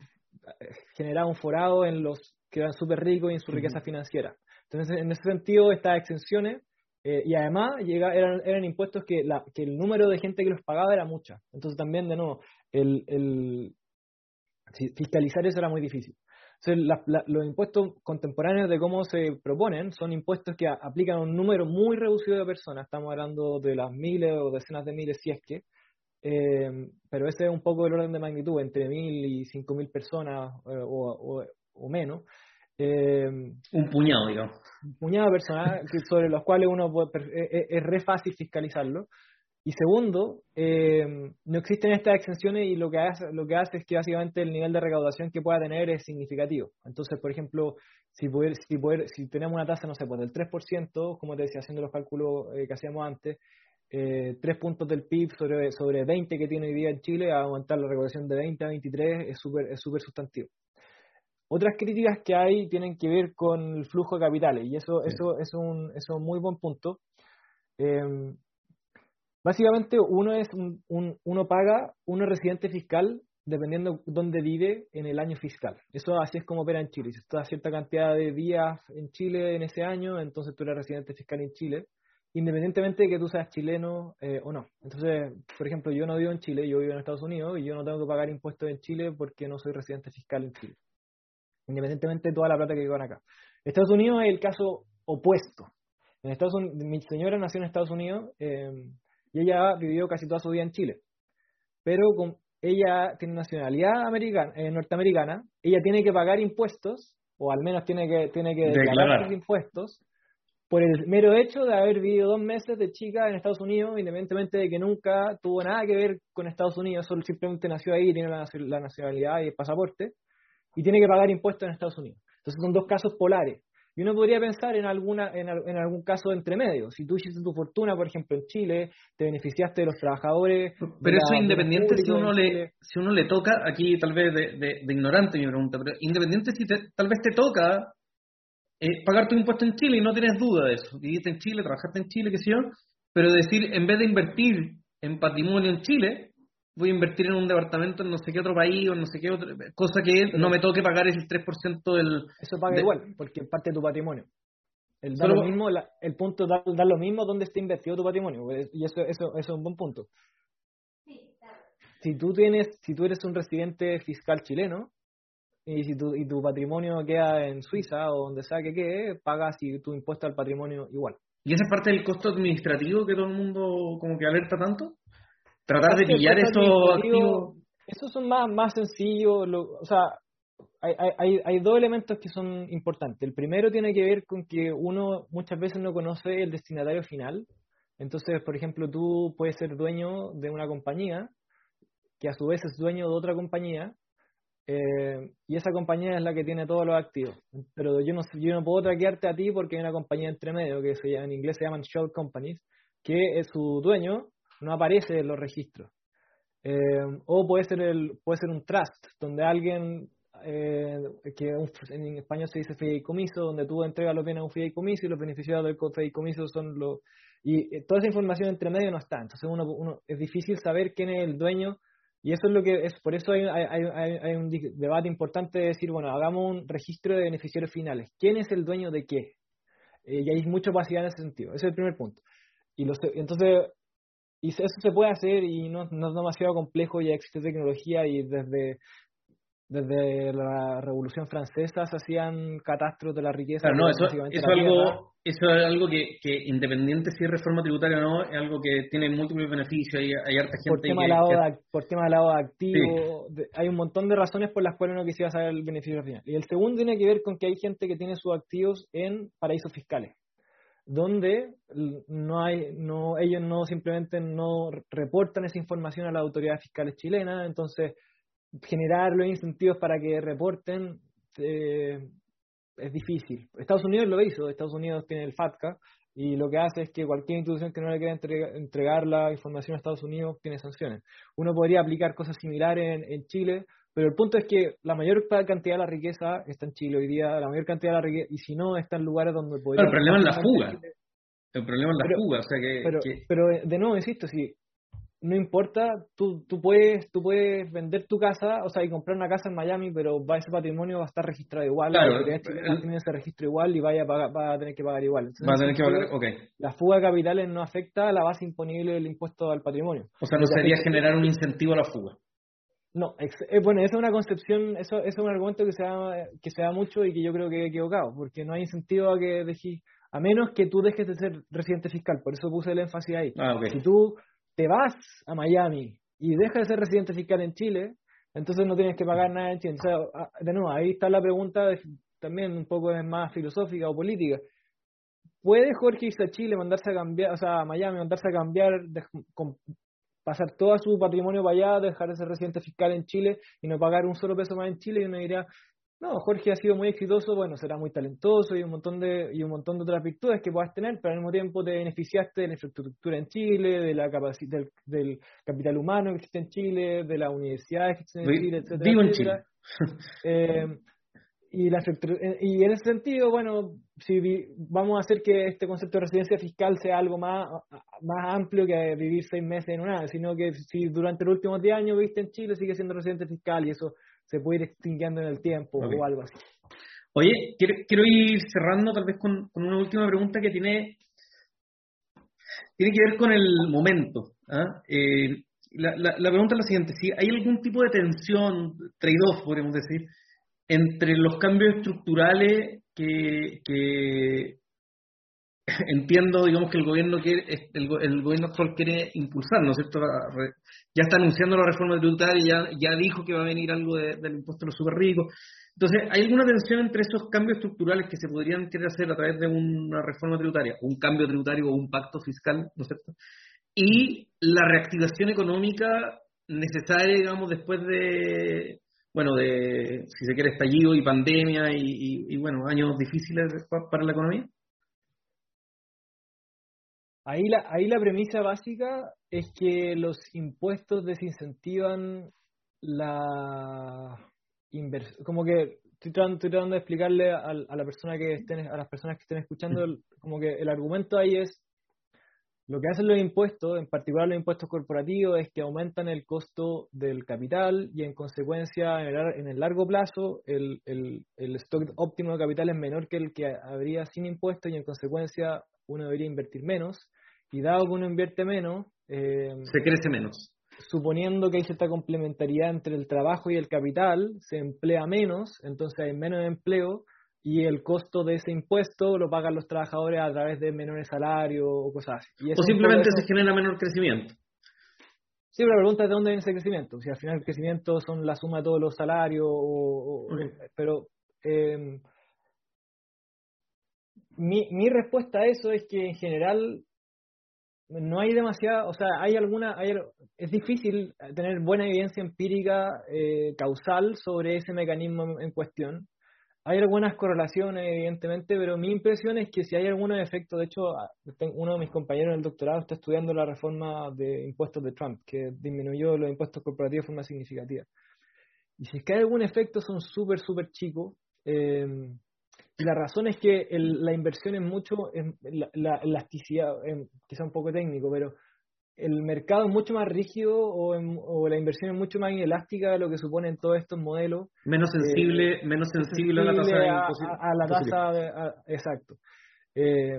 generaba un forado en los que eran súper ricos y en su riqueza financiera. Entonces, en ese sentido, estas exenciones eh, y además llega, eran, eran impuestos que, la, que el número de gente que los pagaba era mucha. Entonces también, de nuevo, el, el fiscalizar eso era muy difícil. Entonces, los impuestos contemporáneos de cómo se proponen son impuestos que aplican a un número muy reducido de personas. Estamos hablando de las miles o decenas de miles, si es que. Eh, pero ese es un poco el orden de magnitud, entre mil y cinco mil personas eh, o, o, menos. Eh, un puñado, digamos. Un puñado de personas (laughs) sobre los cuales uno puede, es, e, es, re fácil fiscalizarlo. Y segundo, eh, no existen estas exenciones y lo que, hace, lo que hace es que básicamente el nivel de recaudación que pueda tener es significativo. Entonces, por ejemplo, si, poder, si, poder, si tenemos una tasa, no sé, pues del 3%, como te decía, haciendo los cálculos eh, que hacíamos antes, eh, 3 puntos del PIB sobre, sobre 20 que tiene hoy día en Chile, a aumentar la recaudación de 20 a 23 es súper es super sustantivo. Otras críticas que hay tienen que ver con el flujo de capitales y eso, eso, es, un, es un muy buen punto. Em, básicamente uno es un, uno paga, uno residente fiscal dependiendo dónde vive en el año fiscal. Eso así es como opera en Chile. Si estás cierta cantidad de días en Chile en ese año, entonces tú eres residente fiscal en Chile, independientemente de que tú seas chileno eh, o no. Entonces, por ejemplo, yo no vivo en Chile, yo vivo en Estados Unidos y yo no tengo que pagar impuestos en Chile porque no soy residente fiscal en Chile independientemente de toda la plata que llevan acá. Estados Unidos es el caso opuesto. En Estados Unidos, mi señora nació en Estados Unidos eh, y ella vivió casi toda su vida en Chile. Pero con, ella tiene nacionalidad americana, eh, norteamericana, ella tiene que pagar impuestos, o al menos tiene que, tiene que declarar sus impuestos, por el mero hecho de haber vivido dos meses de chica en Estados Unidos, independientemente de que nunca tuvo nada que ver con Estados Unidos, solo simplemente nació ahí, tiene la nacionalidad y el pasaporte y tiene que pagar impuestos en Estados Unidos. Entonces son dos casos polares. Y uno podría pensar en alguna en, algún caso entre medio. Si tú hiciste tu fortuna, por ejemplo, en Chile, te beneficiaste de los trabajadores. Pero eso independiente si uno le si uno le toca, aquí tal vez de, ignorante mi pregunta, pero independiente si tal vez te toca eh, pagar tu impuesto en Chile y no tienes duda de eso. Viviste en Chile, trabajaste en Chile, qué sé yo, pero decir, en vez de invertir en patrimonio en Chile, voy a invertir en un departamento en no sé qué otro país o no sé qué otra cosa que no me toque pagar el 3% del... Eso paga igual, porque es parte de tu patrimonio. El, da lo mismo, el punto da, da, lo mismo donde esté invertido tu patrimonio, pues, y eso, eso, eso es un buen punto. Si tú, tienes, si tú eres un residente fiscal chileno, y si tu, y tu patrimonio queda en Suiza o donde sea que quede, pagas tu impuesto al patrimonio igual. ¿Y esa es parte del costo administrativo que todo el mundo como que alerta tanto? Tratar de pillar esos activos. Esos son más, más sencillos, o sea, hay, hay, hay dos elementos que son importantes. El primero tiene que ver con que uno muchas veces no conoce el destinatario final. Entonces, por ejemplo, tú puedes ser dueño de una compañía que a su vez es dueño de otra compañía eh, y esa compañía es la que tiene todos los activos. Pero yo no, yo no puedo traquearte a ti porque hay una compañía entre medio que se llama, en inglés se llaman shell companies, que es su dueño no aparece en los registros. Eh, o puede ser, el, puede ser un trust, donde alguien eh, que en España se dice fideicomiso, donde tú entregas los bienes a un fideicomiso y los beneficiados del fideicomiso son los... Y eh, toda esa información entre medio no está, entonces uno, uno, es difícil saber quién es el dueño y eso es lo que es, por eso hay, hay, hay, hay un debate importante de decir, bueno, hagamos un registro de beneficiarios finales. ¿Quién es el dueño de qué? y hay mucha opacidad en ese sentido. Ese es el primer punto. Y los, entonces, y eso se puede hacer y no, no es demasiado complejo, ya existe tecnología y desde desde la Revolución Francesa se hacían catastros de la riqueza. no, eso, eso, algo, eso es algo que, que, independiente si es reforma tributaria o no, es algo que tiene múltiples beneficios. Hay, hay harta gente por tema, de por tema de lado activo, hay un montón de razones por las cuales uno quisiera saber el beneficio final. Y el segundo tiene que ver con que hay gente que tiene sus activos en paraísos fiscales donde no hay, no, ellos no simplemente no reportan esa información a las autoridades fiscales chilenas, entonces generar los incentivos para que reporten eh, es difícil. Estados Unidos lo hizo, Estados Unidos tiene el FATCA y lo que hace es que cualquier institución que no le quiera entregar, la información a Estados Unidos tiene sanciones. Uno podría aplicar cosas similares en, Chile, pero el punto es que la mayor cantidad de la riqueza está en Chile hoy día, la mayor cantidad de la riqueza, y si no, está en lugares donde podría... el problema es la fuga. El problema es la fuga, o sea que pero, pero, de nuevo, insisto, si no importa, tú, tú, puedes, tú puedes vender tu casa, o sea, y comprar una casa en Miami, pero va ese patrimonio va a estar registrado igual, claro, tiene ese registro igual y vaya a, pagar, va a tener que pagar igual. va a tener que pagar, ok. La fuga de capitales no afecta a la base imponible del impuesto al patrimonio. O sea, no sería generar un incentivo a la fuga. No, eh, bueno, esa es una concepción, eso, eso es un argumento que se, da, que se da mucho y que yo creo que he equivocado, porque no hay incentivo a que dejes, a menos que tú dejes de ser residente fiscal, por eso puse el énfasis ahí. Ah, Si tú te vas a Miami y dejas de ser residente fiscal en Chile, entonces no tienes que pagar nada en Chile. Ah, de nuevo, ahí está la pregunta también un poco más filosófica o política. ¿Puede Jorge irse a Chile, mandarse a cambiar, o sea, a Miami, mandarse a cambiar, pasar todo su patrimonio para allá, dejar de ser residente fiscal en Chile y no pagar un solo peso más en Chile? Y uno diría, no, Jorge ha sido muy exitoso, bueno, será muy talentoso y un montón de y un montón de otras virtudes que puedas tener, pero al mismo tiempo te beneficiaste de la infraestructura en Chile, de la capacidad del, capital humano que existe en Chile, de las universidades que existen en Chile, etcétera. Vivo en Chile. Eh, y, la, eh, y en ese sentido, bueno, si vamos a hacer que este concepto de residencia fiscal sea algo más, más amplio que vivir seis meses en una, sino que si durante los últimos 10 años viviste en Chile, sigue siendo residente fiscal y eso se puede ir extinguiendo en el tiempo o algo así. Oye, quiero, quiero ir cerrando tal vez con, una última pregunta que tiene, tiene que ver con el momento. ¿ah? Eh, la, la, pregunta es la siguiente, si hay algún tipo de tensión, trade-off podríamos decir, entre los cambios estructurales que, (laughs) entiendo, digamos, que el gobierno quiere, el, el, gobierno actual quiere impulsar, ¿no es cierto? Ya está anunciando la reforma tributaria, ya, ya dijo que va a venir algo del impuesto a los super ricos. Entonces, ¿hay alguna tensión entre esos cambios estructurales que se podrían querer hacer a través de una reforma tributaria, un cambio tributario o un pacto fiscal, ¿no es cierto? Y la reactivación económica necesaria, digamos, después de, bueno, de, si se quiere, estallido y pandemia y, y bueno, años difíciles para la economía. Ahí la, ahí la premisa básica es que los impuestos desincentivan la inversión. Como que estoy tratando, de explicarle a, la persona que estén, a las personas que estén escuchando, como que el argumento ahí es lo que hacen los impuestos, en particular los impuestos corporativos, es que aumentan el costo del capital y en consecuencia en el, largo plazo el, el, el stock óptimo de capital es menor que el que habría sin impuestos y en consecuencia uno debería invertir menos, y dado que uno invierte menos... Eh, se crece menos. Suponiendo que hay cierta complementariedad entre el trabajo y el capital, se emplea menos, entonces hay menos empleo y el costo de ese impuesto lo pagan los trabajadores a través de menores salarios o cosas así. o simplemente se genera menor crecimiento. Sí, pero la pregunta es de dónde viene ese crecimiento. Si al final el crecimiento son la suma de todos los salarios, o, pero eh, mi, mi respuesta a eso es que en general no hay demasiada, o sea, hay alguna, hay, es difícil tener buena evidencia empírica eh, causal sobre ese mecanismo en cuestión. Hay algunas correlaciones, evidentemente, pero mi impresión es que si hay algunos efectos, de hecho, uno de mis compañeros en el doctorado está estudiando la reforma de impuestos de Trump, que disminuyó los impuestos corporativos de forma significativa. Y si es que hay algún efecto, son súper, súper chicos. Eh, y la razón es que la inversión es mucho, la, elasticidad, quizá un poco técnico, pero el mercado es mucho más rígido o, la inversión es mucho más inelástica de lo que suponen todos estos modelos. Menos sensible, eh, menos sensible, a la tasa de a, la tasa exacto. Eh,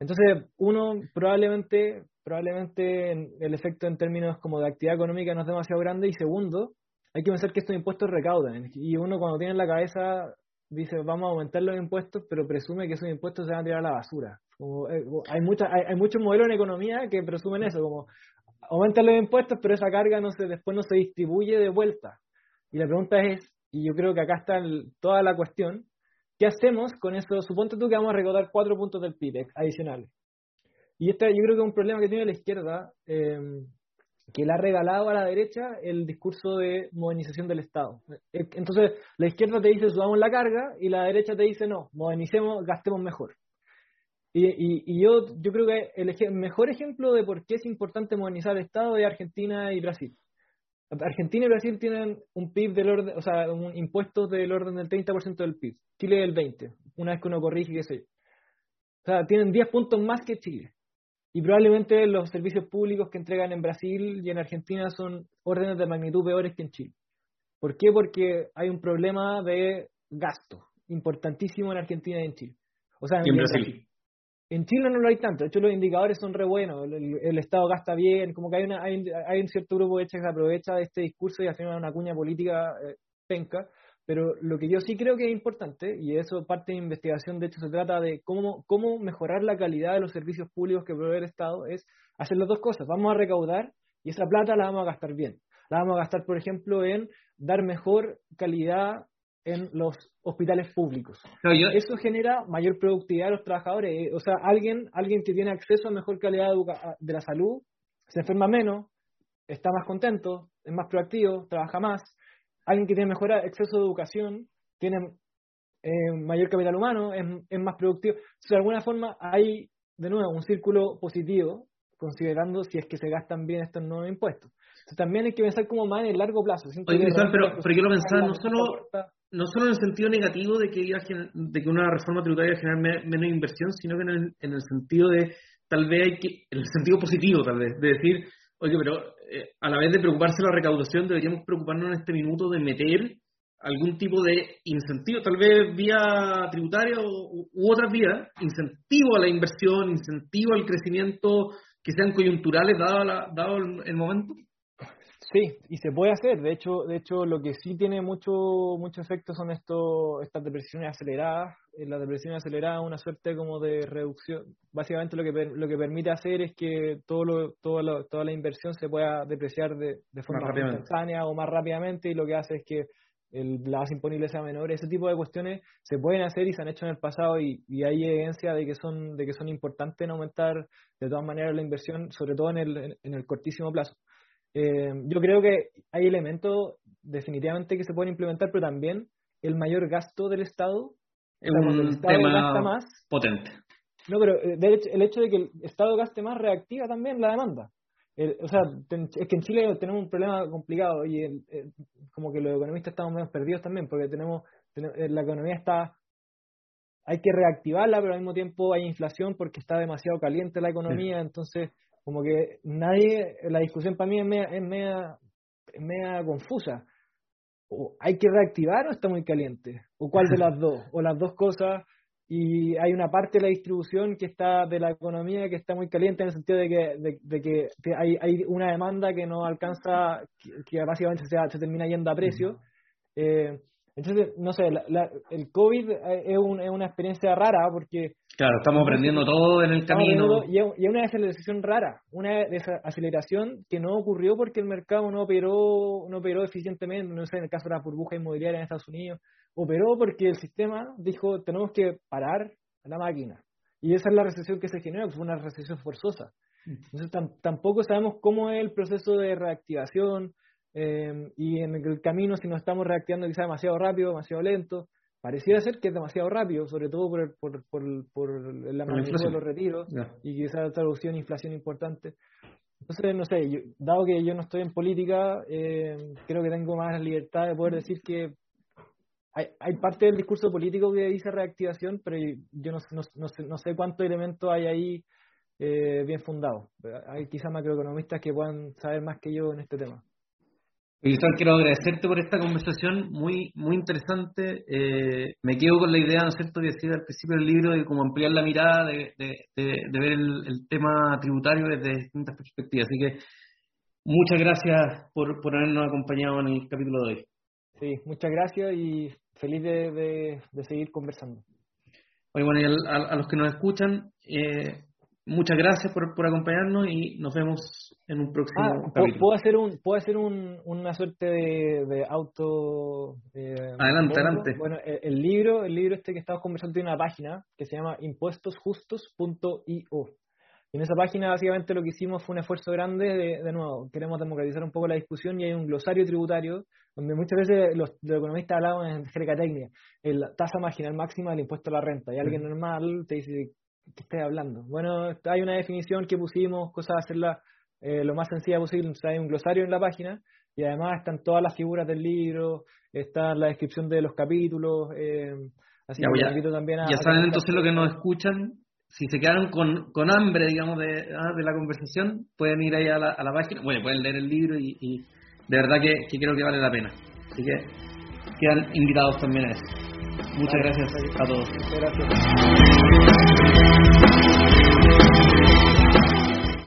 entonces, uno probablemente, probablemente el efecto en términos como de actividad económica no es demasiado grande y segundo, hay que pensar que estos impuestos recaudan y uno cuando tiene en la cabeza dice vamos a aumentar los impuestos, pero presume que esos impuestos se van a tirar a la basura. Como, eh, hay, mucha, hay, muchos modelos en economía que presumen eso, como aumentan los impuestos, pero esa carga no se, después no se distribuye de vuelta. Y la pregunta es, y yo creo que acá está toda la cuestión, ¿qué hacemos con eso? Suponte tú que vamos a recaudar cuatro puntos del PIB adicionales. Y este yo creo que es un problema que tiene la izquierda, eh, que le ha regalado a la derecha el discurso de modernización del Estado. Eh, entonces, la izquierda te dice subamos la carga y la derecha te dice no, modernicemos, gastemos mejor. Y, yo, yo creo que el, mejor ejemplo de por qué es importante modernizar el Estado es Argentina y Brasil. Argentina y Brasil tienen un PIB del orden, o sea, un impuestos del orden del 30% del PIB. Chile del 20, una vez que uno corrige, qué sé yo. O sea, tienen 10 puntos más que Chile. Y probablemente los servicios públicos que entregan en Brasil y en Argentina son órdenes de magnitud peores que en Chile. ¿Por qué? Porque hay un problema de gasto importantísimo en Argentina y en Chile. O sea, en, Brasil. En Chile no lo hay tanto, de hecho los indicadores son re buenos, el, Estado gasta bien, como que hay, una, hay, hay, un cierto grupo de que aprovecha este discurso y hace una cuña política eh, penca, pero lo que yo sí creo que es importante, y eso parte de investigación, de hecho se trata de cómo, cómo mejorar la calidad de los servicios públicos que provee el Estado, es hacer las dos cosas. Vamos a recaudar y esa plata la vamos a gastar bien. La vamos a gastar, por ejemplo, en dar mejor calidad en los hospitales públicos. Eso genera mayor productividad de los trabajadores. O sea, alguien, alguien que tiene acceso a mejor calidad de la salud se enferma menos, está más contento, es más proactivo, trabaja más alguien que tiene mejor acceso a educación, tiene eh, mayor capital humano, es, más productivo. de alguna forma hay, de nuevo, un círculo positivo, considerando si es que se gastan bien estos nuevos impuestos. también hay que pensar como más en el largo plazo. pero, pero yo lo pensaba no solo, no solo en el sentido negativo de que, de que una reforma tributaria generar menos inversión, sino que en el, en el sentido de, tal vez hay que, en el sentido positivo, tal vez, de decir, oye, pero eh, a la vez de preocuparse la recaudación, deberíamos preocuparnos en este minuto de meter algún tipo de incentivo, tal vez vía tributaria u, otras vías, incentivo a la inversión, incentivo al crecimiento que sean coyunturales dado, dado el momento. Sí, y se puede hacer. De hecho, de hecho, lo que sí tiene mucho mucho efecto son estos estas depresiones aceleradas. Eh, la depresión acelerada es una suerte como de reducción. Básicamente lo que lo que permite hacer es que todo lo, todo toda la inversión se pueda depreciar de, de forma instantánea o más rápidamente y lo que hace es que el, la base imponible sea menor. Ese tipo de cuestiones se pueden hacer y se han hecho en el pasado y, y hay evidencia de que son de que son importantes en aumentar de todas maneras la inversión, sobre todo en el, en el cortísimo plazo. Eh, yo creo que hay elementos definitivamente que se pueden implementar, pero también el mayor gasto del Estado. Es un tema más, potente. No, pero eh, el hecho de que el Estado gaste más reactiva también la demanda. o sea, es que en Chile tenemos un problema complicado y como que los economistas estamos menos perdidos también, porque tenemos, eh, la economía está, hay que reactivarla, pero al mismo tiempo hay inflación porque está demasiado caliente la economía, entonces como que nadie, la discusión para mí es media, es media, es media confusa. O hay que reactivar o está muy caliente, o cuál de (laughs) las dos, o las dos cosas, y hay una parte de la distribución que está de la economía que está muy caliente en el sentido de que, de, que hay, hay una demanda que no alcanza, que, básicamente se, se, termina yendo a precio. Eh, entonces, no sé, el COVID es, es una experiencia rara porque Claro, estamos aprendiendo todo en el camino. Y es una desaceleración rara, una desaceleración que no ocurrió porque el mercado no operó, no operó eficientemente, no sé, en el caso de la burbuja inmobiliaria en Estados Unidos, operó porque el sistema dijo, tenemos que parar la máquina. Y esa es la recesión que se generó, que fue una recesión forzosa. Entonces tampoco sabemos cómo es el proceso de reactivación eh, y en el camino si nos estamos reactivando quizá demasiado rápido, demasiado lento. Pareciera ser que es demasiado rápido, sobre todo por, por, por, por la magnitud de los retiros y quizás traducción inflación importante. Entonces, no sé, dado que yo no estoy en política, eh, creo que tengo más libertad de poder decir que hay, hay parte del discurso político que dice reactivación, pero yo no, no, no, sé, no sé cuántos elementos hay ahí eh, bien fundados. Hay quizás macroeconomistas que puedan saber más que yo en este tema. Quiero agradecerte por esta conversación muy muy interesante. Eh, me quedo con la idea, ¿no es cierto?, que decía al principio del libro de cómo ampliar la mirada, de, de, ver el, tema tributario desde distintas perspectivas. Así que muchas gracias por, por habernos acompañado en el capítulo de hoy. Sí, muchas gracias y feliz de, seguir conversando. bueno, y a, los que nos escuchan, eh, muchas gracias por, por, acompañarnos y nos vemos en un próximo ah, capítulo. ¿Puedo hacer, un, puedo hacer un, una suerte de, auto... Eh, adelante, adelante. Bueno, el, libro, el libro este que estamos conversando tiene una página que se llama impuestosjustos.io. Y en esa página básicamente lo que hicimos fue un esfuerzo grande de, de nuevo, queremos democratizar un poco la discusión y hay un glosario tributario donde muchas veces los, economistas hablaban en jerga técnica, la tasa marginal máxima del impuesto a la renta, y alguien normal te dice, ¿qué estás hablando? Bueno, hay una definición que pusimos, cosa de hacerla eh, lo más sencilla posible, hay un glosario en la página, y además están todas las figuras del libro, está la descripción de los capítulos, eh, así que ya, también a, Ya saben entonces lo que nos escuchan, si se quedaron con, con hambre, digamos, de, ah, de la conversación, pueden ir ahí a la, a la página, bueno, pueden leer el libro y, y de verdad que, que, creo que vale la pena. Así que quedan invitados también a eso. Muchas gracias a todos. Muchas gracias.